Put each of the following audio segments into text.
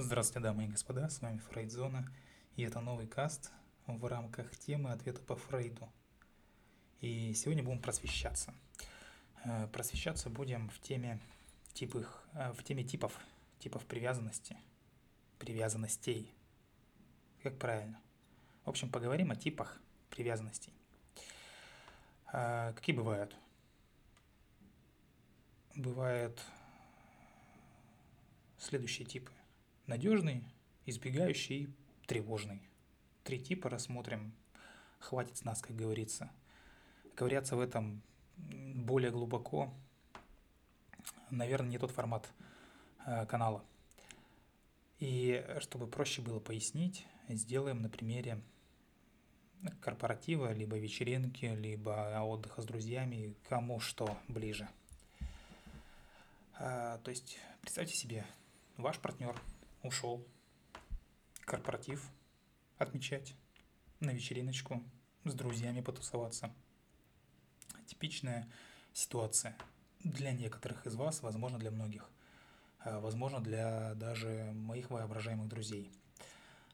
Здравствуйте, дамы и господа, с вами Фрейдзона, и это новый каст в рамках темы ответа по Фрейду. И сегодня будем просвещаться. Э, просвещаться будем в теме, типов, э, в теме типов, типов привязанности, привязанностей. Как правильно? В общем, поговорим о типах привязанностей. Э, какие бывают? Бывают следующие типы. Надежный, избегающий тревожный. Три типа рассмотрим. Хватит с нас, как говорится. Ковыряться в этом более глубоко, наверное, не тот формат э, канала. И чтобы проще было пояснить, сделаем на примере корпоратива, либо вечеринки, либо отдыха с друзьями, кому что ближе. А, то есть представьте себе, ваш партнер ушел корпоратив отмечать, на вечериночку с друзьями потусоваться. Типичная ситуация для некоторых из вас, возможно, для многих, а, возможно, для даже моих воображаемых друзей.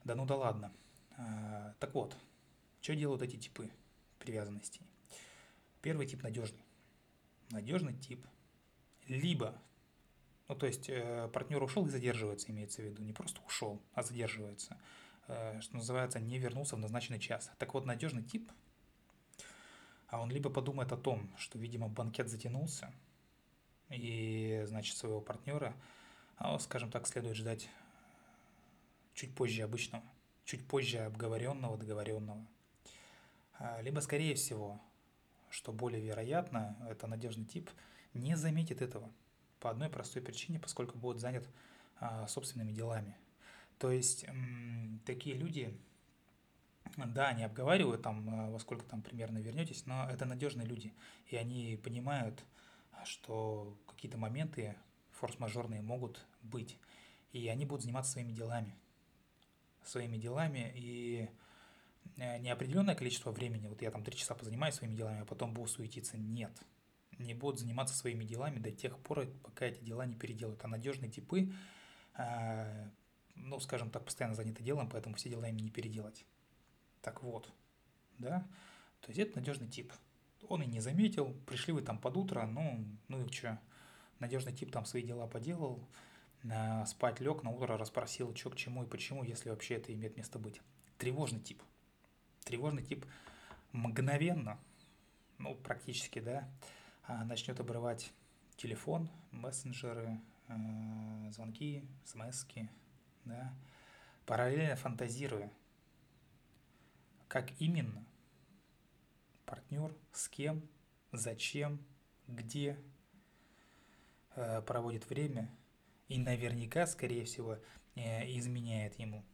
Да ну да ладно. А, так вот, что делают эти типы привязанностей? Первый тип надежный. Надежный тип либо ну, то есть э, партнер ушел и задерживается, имеется в виду. Не просто ушел, а задерживается. Э, что называется, не вернулся в назначенный час. Так вот, надежный тип, а он либо подумает о том, что, видимо, банкет затянулся, и, значит, своего партнера, а, скажем так, следует ждать чуть позже обычного, чуть позже обговоренного, договоренного. А, либо, скорее всего, что более вероятно, это надежный тип, не заметит этого – по одной простой причине, поскольку будет занят а, собственными делами. То есть такие люди, да, они обговаривают там, а, во сколько там примерно вернетесь, но это надежные люди, и они понимают, что какие-то моменты форс-мажорные могут быть, и они будут заниматься своими делами, своими делами, и э, неопределенное количество времени, вот я там три часа позанимаюсь своими делами, а потом буду суетиться, нет – не будут заниматься своими делами до тех пор, пока эти дела не переделают. А надежные типы, э, ну, скажем так, постоянно заняты делом, поэтому все дела им не переделать. Так вот, да, то есть это надежный тип. Он и не заметил, пришли вы там под утро, ну, ну и что, надежный тип там свои дела поделал, спать лег, на утро расспросил, что к чему и почему, если вообще это имеет место быть. Тревожный тип. Тревожный тип мгновенно, ну, практически, да, начнет обрывать телефон, мессенджеры, э, звонки, смс да, параллельно фантазируя, как именно партнер, с кем, зачем, где э, проводит время и наверняка, скорее всего, э, изменяет ему.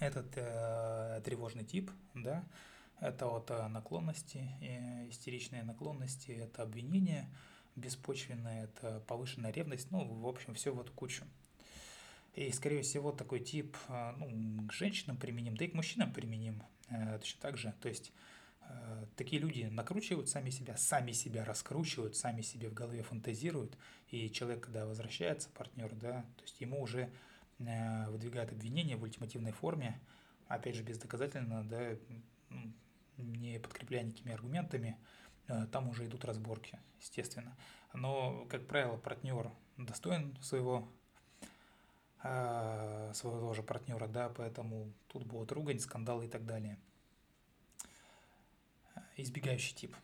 Этот э, тревожный тип, да, это вот э, наклонности, э, истеричные наклонности, это обвинение беспочвенное, это повышенная ревность, ну, в общем, все в эту кучу. И, скорее всего, такой тип э, ну, к женщинам применим, да и к мужчинам применим точно так же. То есть такие люди накручивают сами себя, сами себя раскручивают, сами себе в голове фантазируют, и человек, когда возвращается, партнер, да, то есть ему уже выдвигают обвинения в ультимативной форме, опять же, бездоказательно, да, не подкрепляя никакими аргументами, э, там уже идут разборки, естественно. Но, как правило, партнер достоин своего э, своего же партнера, да, поэтому тут будут ругань, скандалы и так далее. Избегающий тип.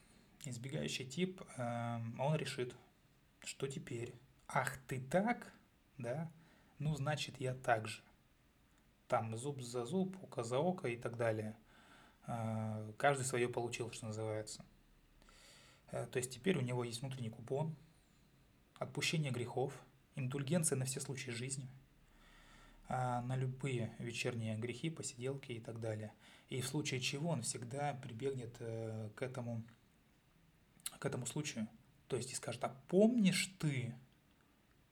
Избегающий тип, э, он решит, что теперь? Ах, ты так? Да? Ну, значит, я так же. Там зуб за зуб, око за око и так далее – каждый свое получил, что называется. Э, то есть теперь у него есть внутренний купон, отпущение грехов, индульгенция на все случаи жизни, а, на любые вечерние грехи, посиделки и так далее. И в случае чего он всегда прибегнет э, к этому, к этому случаю. То есть и скажет, а помнишь ты,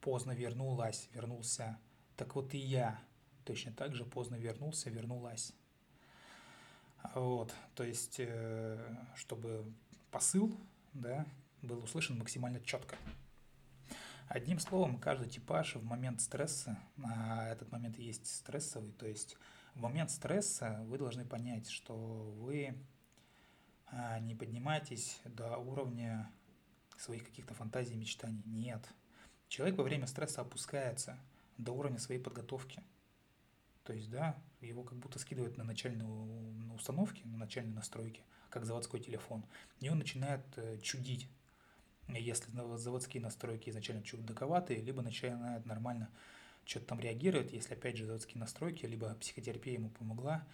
поздно вернулась, вернулся, так вот и я точно так же поздно вернулся, вернулась. Вот, то есть, э, чтобы посыл да, был услышан максимально четко. Одним словом, каждый типаж в момент стресса, а этот момент есть стрессовый, то есть в момент стресса вы должны понять, что вы а, не поднимаетесь до уровня своих каких-то фантазий, мечтаний. Нет. Человек во время стресса опускается до уровня своей подготовки. То есть, да, его как будто скидывают на начальные установки, на начальные настройки, как заводской телефон. И он начинает э, чудить. Если заводские настройки изначально чудаковатые, либо начинает нормально что-то там реагировать, если опять же заводские настройки, либо психотерапия ему помогла,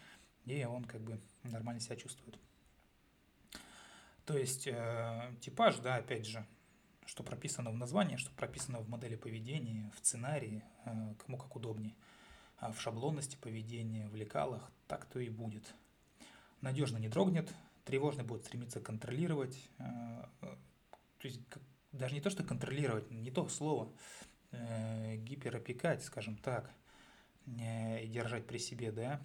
и он как бы нормально себя чувствует. То есть э, типаж, да, опять же, что прописано в названии, что прописано в модели поведения, в сценарии, э, кому как удобнее, в шаблонности поведения, в лекалах, так то и будет. Надежно не дрогнет, тревожный будет стремиться контролировать, э, то есть даже не то, что контролировать, не то слово, э, гиперопекать, скажем так, э, и держать при себе, да,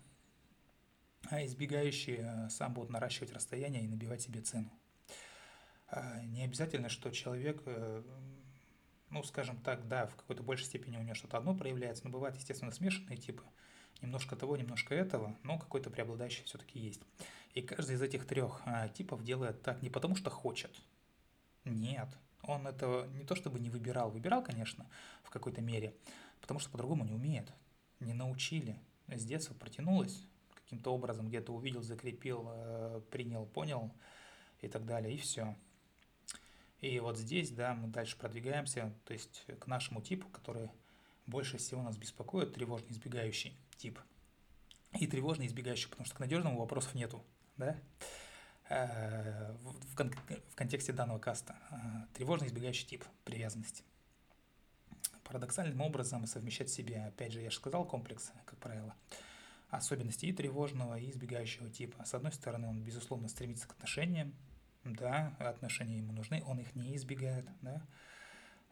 а избегающие сам будут наращивать расстояние и набивать себе цену. А, не обязательно, что человек, ну, скажем так, да, в какой-то большей степени у него что-то одно проявляется, но бывают, естественно, смешанные типы, немножко того, немножко этого, но какой-то преобладающий все-таки есть. И каждый из этих трех а, типов делает так не потому, что хочет. Нет, он этого не то чтобы не выбирал, выбирал, конечно, в какой-то мере, потому что по-другому не умеет, не научили. С детства протянулось, каким-то образом где-то увидел, закрепил, э, принял, понял и так далее, и все. И вот здесь, да, мы дальше продвигаемся, то есть к нашему типу, который больше всего нас беспокоит, тревожный избегающий тип. И тревожный избегающий, потому что к надежному вопросов нету, да, э, в, кон- в контексте данного каста. Э, тревожный избегающий тип привязанности. Парадоксальным образом совмещать в себе, опять же, я же сказал, комплекс, как правило, особенности и тревожного, и избегающего типа. С одной стороны, он, безусловно, стремится к отношениям, да, отношения ему нужны, он их не избегает, да,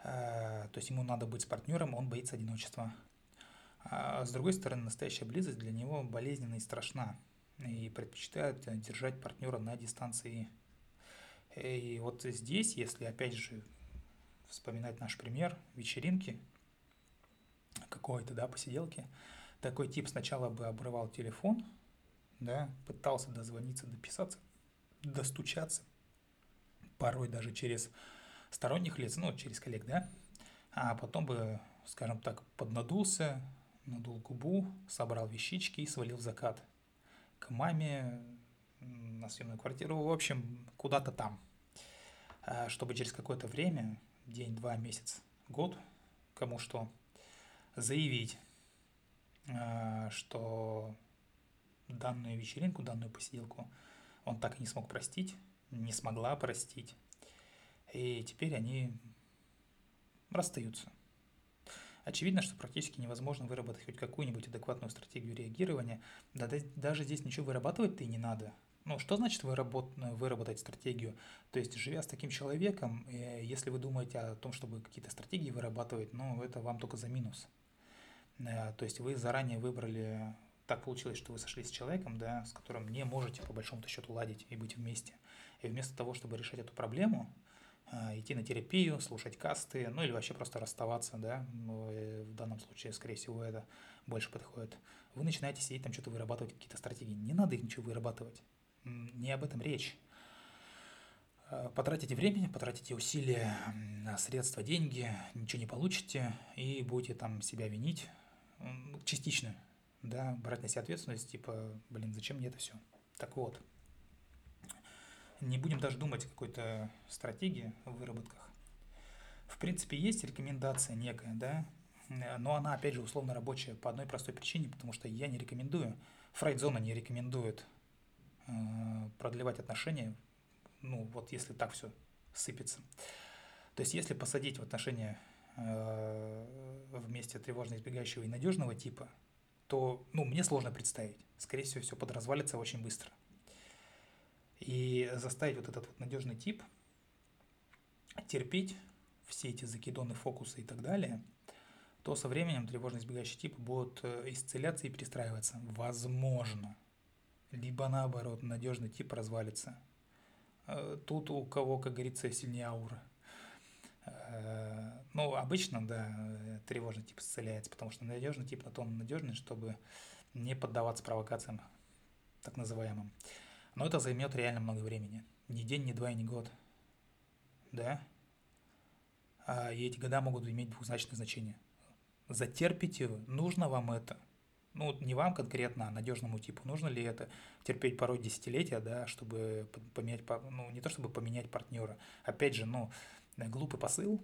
а, то есть ему надо быть с партнером, он боится одиночества. А с другой стороны, настоящая близость для него болезненна и страшна, и предпочитает держать партнера на дистанции. И вот здесь, если опять же вспоминать наш пример вечеринки, какой-то, да, посиделки, такой тип сначала бы обрывал телефон, да, пытался дозвониться, дописаться, достучаться, порой даже через сторонних лиц, ну, через коллег, да, а потом бы, скажем так, поднадулся, надул губу, собрал вещички и свалил в закат. К маме, на съемную квартиру, в общем, куда-то там. А чтобы через какое-то время, день, два, месяц, год, кому что, заявить, а, что данную вечеринку, данную посиделку он так и не смог простить, не смогла простить. И теперь они расстаются. Очевидно, что практически невозможно выработать хоть какую-нибудь адекватную стратегию реагирования. Да, даже здесь ничего вырабатывать-то и не надо. Ну, что значит выработ... выработать стратегию? То есть, живя с таким человеком, э, если вы думаете о том, чтобы какие-то стратегии вырабатывать, ну, это вам только за минус. Э, то есть, вы заранее выбрали так получилось, что вы сошлись с человеком, да, с которым не можете по большому счету ладить и быть вместе. И вместо того, чтобы решать эту проблему, а, идти на терапию, слушать касты, ну или вообще просто расставаться, да, ну, в данном случае, скорее всего, это больше подходит. Вы начинаете сидеть там что-то вырабатывать, какие-то стратегии. Не надо их ничего вырабатывать. Не об этом речь. А, потратите времени, потратите усилия, средства, деньги, ничего не получите и будете там себя винить частично, да, брать на себя ответственность, типа, блин, зачем мне это все? Так вот, не будем даже думать о какой-то стратегии в выработках. В принципе, есть рекомендация некая, да, но она, опять же, условно рабочая по одной простой причине, потому что я не рекомендую, Фрейдзона не рекомендует э, продлевать отношения, ну, вот если так все сыпется. То есть, если посадить в отношения э, вместе тревожно избегающего и надежного типа, то, ну, мне сложно представить. Скорее всего, все подразвалится очень быстро. И заставить вот этот вот надежный тип терпеть все эти закидоны, фокусы и так далее, то со временем тревожно избегающий тип будут э, исцеляться и перестраиваться. Возможно. Либо наоборот, надежный тип развалится. Э, тут у кого, как говорится, сильнее аура. Э, Ну, обычно, да, тревожный тип исцеляется, потому что надежный тип на то надежный, чтобы не поддаваться провокациям, так называемым. Но это займет реально много времени. Ни день, ни два, ни год. Да? А, и эти года могут иметь двузначное значение. Затерпите вы, нужно вам это. Ну, не вам конкретно, а надежному типу. Нужно ли это терпеть порой десятилетия, да, чтобы поменять, ну, не то чтобы поменять партнера. Опять же, ну, глупый посыл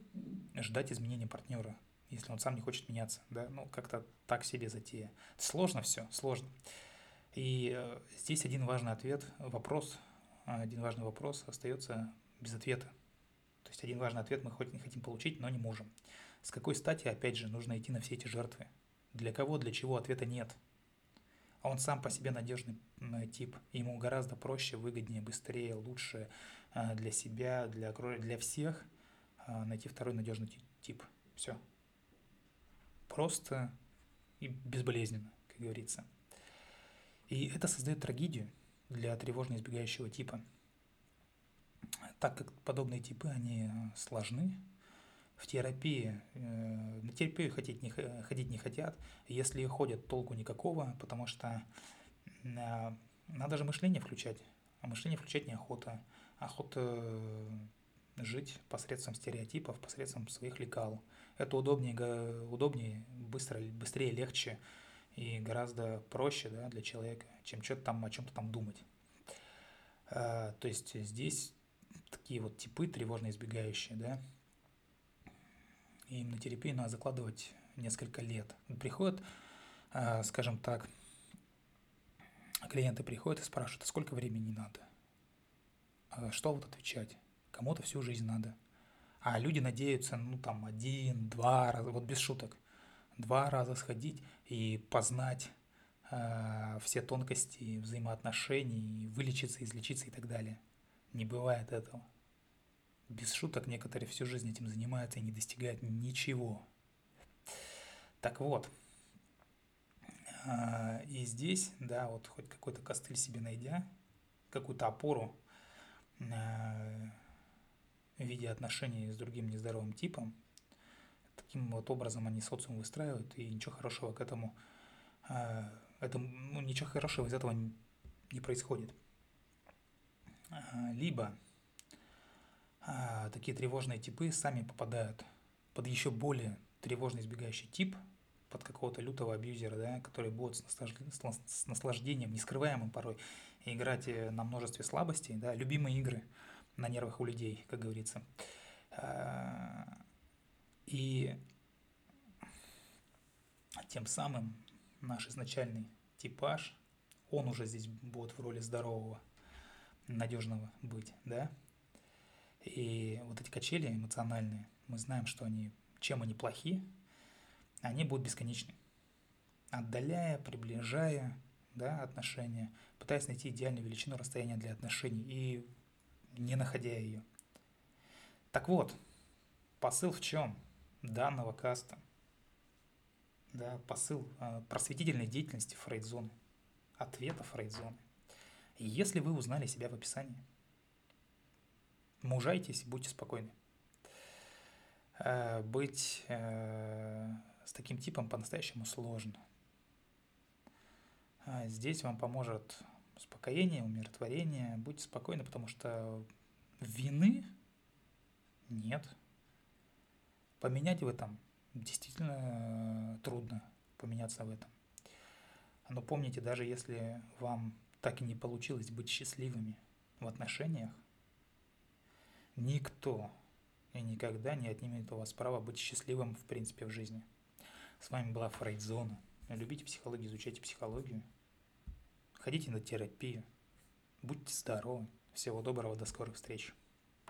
ждать изменения партнера, если он сам не хочет меняться, да, ну, как-то так себе затея. Сложно все, сложно. И э, здесь один важный ответ, вопрос, один важный вопрос остается без ответа. То есть один важный ответ мы хоть не хотим получить, но не можем. С какой стати, опять же, нужно идти на все эти жертвы? Для кого, для чего ответа нет. А он сам по себе надежный тип. Ему гораздо проще, выгоднее, быстрее, лучше э, для себя, для, для всех – найти второй надежный тип. Все. Просто и безболезненно, как говорится. И это создает трагедию для тревожно избегающего типа. Так как подобные типы, они сложны, в терапии, э, на терапию ходить не, ходить не хотят, если ходят, толку никакого, потому что э, надо же мышление включать, а мышление включать неохота. Охота жить посредством стереотипов, посредством своих лекал. Это удобнее, удобнее быстро, быстрее, легче и гораздо проще да, для человека, чем что-то там о чем-то там думать. А, то есть здесь такие вот типы тревожно избегающие, да, и на терапию надо закладывать несколько лет. Приходят, а, скажем так, клиенты приходят и спрашивают, а сколько времени надо? А что вот отвечать? Кому-то всю жизнь надо. А люди надеются, ну там один, два раза, вот без шуток, два раза сходить и познать э, все тонкости взаимоотношений, вылечиться, излечиться и так далее. Не бывает этого. Без шуток некоторые всю жизнь этим занимаются и не достигают ничего. Так вот, э, и здесь, да, вот хоть какой-то костыль себе найдя, какую-то опору, э, в виде отношений с другим нездоровым типом. Таким вот образом они социум выстраивают, и ничего хорошего к этому, а, это, ну, ничего хорошего из этого не происходит. А, либо а, такие тревожные типы сами попадают под еще более тревожно избегающий тип, под какого-то лютого абьюзера, да, который будет с наслаждением, нескрываемым порой, играть э, на множестве слабостей, да, любимые игры – на нервах у людей, как говорится. А, и тем самым наш изначальный типаж, он уже здесь будет в роли здорового, надежного быть, да? И вот эти качели эмоциональные, мы знаем, что они, чем они плохи, они будут бесконечны. Отдаляя, приближая да, отношения, пытаясь найти идеальную величину расстояния для отношений. И не находя ее. Так вот, посыл в чем данного каста? Да, посыл э, просветительной деятельности Фрейдзоны, ответа Фрейдзоны. Если вы узнали себя в описании, мужайтесь, будьте спокойны. Э, быть э, с таким типом по-настоящему сложно. Здесь вам поможет успокоение, умиротворение. Будьте спокойны, потому что вины нет. Поменять в этом действительно трудно, поменяться в этом. Но помните, даже если вам так и не получилось быть счастливыми в отношениях, никто и никогда не отнимет у вас право быть счастливым в принципе в жизни. С вами была Фрейдзона. Любите психологию, изучайте психологию – Ходите на терапию. Будьте здоровы. Всего доброго, до скорых встреч.